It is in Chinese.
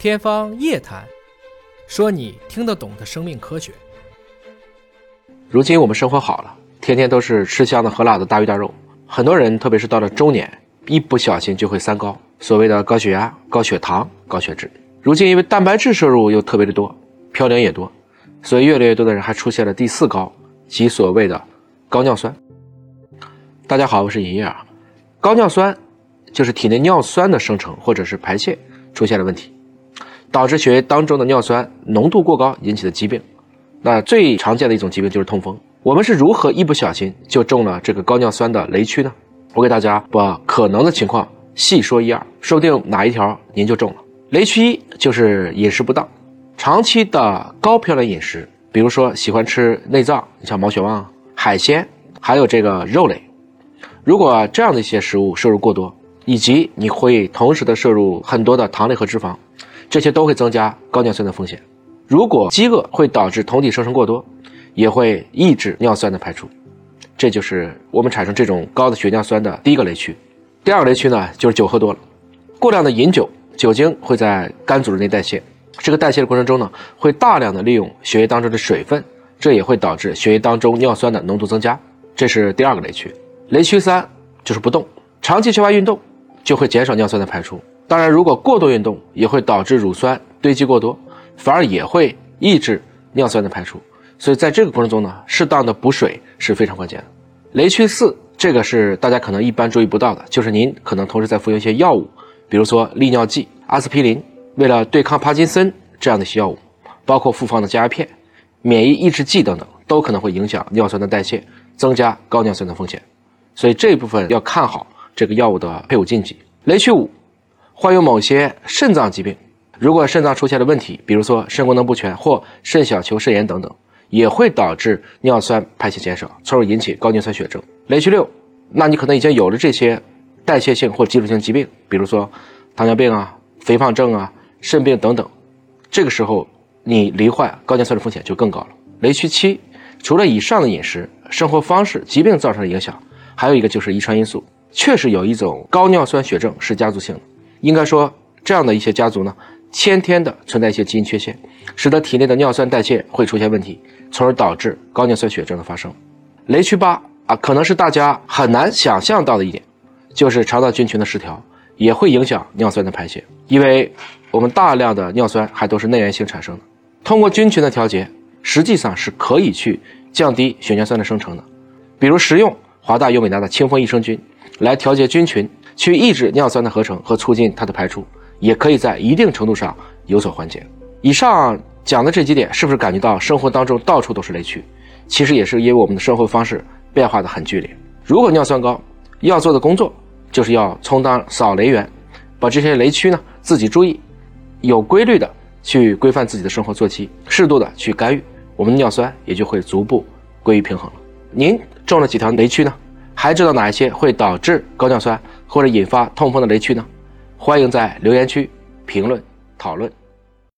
天方夜谭，说你听得懂的生命科学。如今我们生活好了，天天都是吃香的喝辣的大鱼大肉，很多人特别是到了中年，一不小心就会三高，所谓的高血压、高血糖、高血脂。如今因为蛋白质摄入又特别的多，嘌呤也多，所以越来越多的人还出现了第四高，即所谓的高尿酸。大家好，我是尹烨啊。高尿酸就是体内尿酸的生成或者是排泄出现了问题。导致血液当中的尿酸浓度过高引起的疾病，那最常见的一种疾病就是痛风。我们是如何一不小心就中了这个高尿酸的雷区呢？我给大家把可能的情况细说一二，说不定哪一条您就中了。雷区一就是饮食不当，长期的高嘌呤饮食，比如说喜欢吃内脏，你像毛血旺、海鲜，还有这个肉类，如果这样的一些食物摄入过多，以及你会同时的摄入很多的糖类和脂肪。这些都会增加高尿酸的风险。如果饥饿会导致酮体生成过多，也会抑制尿酸的排出，这就是我们产生这种高的血尿酸的第一个雷区。第二个雷区呢，就是酒喝多了，过量的饮酒，酒精会在肝组织内代谢，这个代谢的过程中呢，会大量的利用血液当中的水分，这也会导致血液当中尿酸的浓度增加，这是第二个雷区。雷区三就是不动，长期缺乏运动，就会减少尿酸的排出。当然，如果过度运动也会导致乳酸堆积过多，反而也会抑制尿酸的排出。所以在这个过程中呢，适当的补水是非常关键的。雷区四，这个是大家可能一般注意不到的，就是您可能同时在服用一些药物，比如说利尿剂、阿司匹林，为了对抗帕金森这样的一些药物，包括复方的降压片、免疫抑制剂等等，都可能会影响尿酸的代谢，增加高尿酸的风险。所以这一部分要看好这个药物的配伍禁忌。雷区五。患有某些肾脏疾病，如果肾脏出现了问题，比如说肾功能不全或肾小球肾炎等等，也会导致尿酸排泄减少，从而引起高尿酸血症。雷区六，那你可能已经有了这些代谢性或基础性疾病，比如说糖尿病啊、肥胖症啊、肾病等等，这个时候你罹患高尿酸的风险就更高了。雷区七，除了以上的饮食、生活方式、疾病造成的影响，还有一个就是遗传因素，确实有一种高尿酸血症是家族性的。应该说，这样的一些家族呢，先天的存在一些基因缺陷，使得体内的尿酸代谢会出现问题，从而导致高尿酸血症的发生。雷区八啊，可能是大家很难想象到的一点，就是肠道菌群的失调也会影响尿酸的排泄，因为我们大量的尿酸还都是内源性产生的，通过菌群的调节，实际上是可以去降低血尿酸的生成的，比如食用华大优美达的清风益生菌来调节菌群。去抑制尿酸的合成和促进它的排出，也可以在一定程度上有所缓解。以上讲的这几点，是不是感觉到生活当中到处都是雷区？其实也是因为我们的生活方式变化的很剧烈。如果尿酸高，要做的工作就是要充当扫雷员，把这些雷区呢自己注意，有规律的去规范自己的生活作息，适度的去干预，我们的尿酸也就会逐步归于平衡了。您中了几条雷区呢？还知道哪一些会导致高尿酸或者引发痛风的雷区呢？欢迎在留言区评论讨论。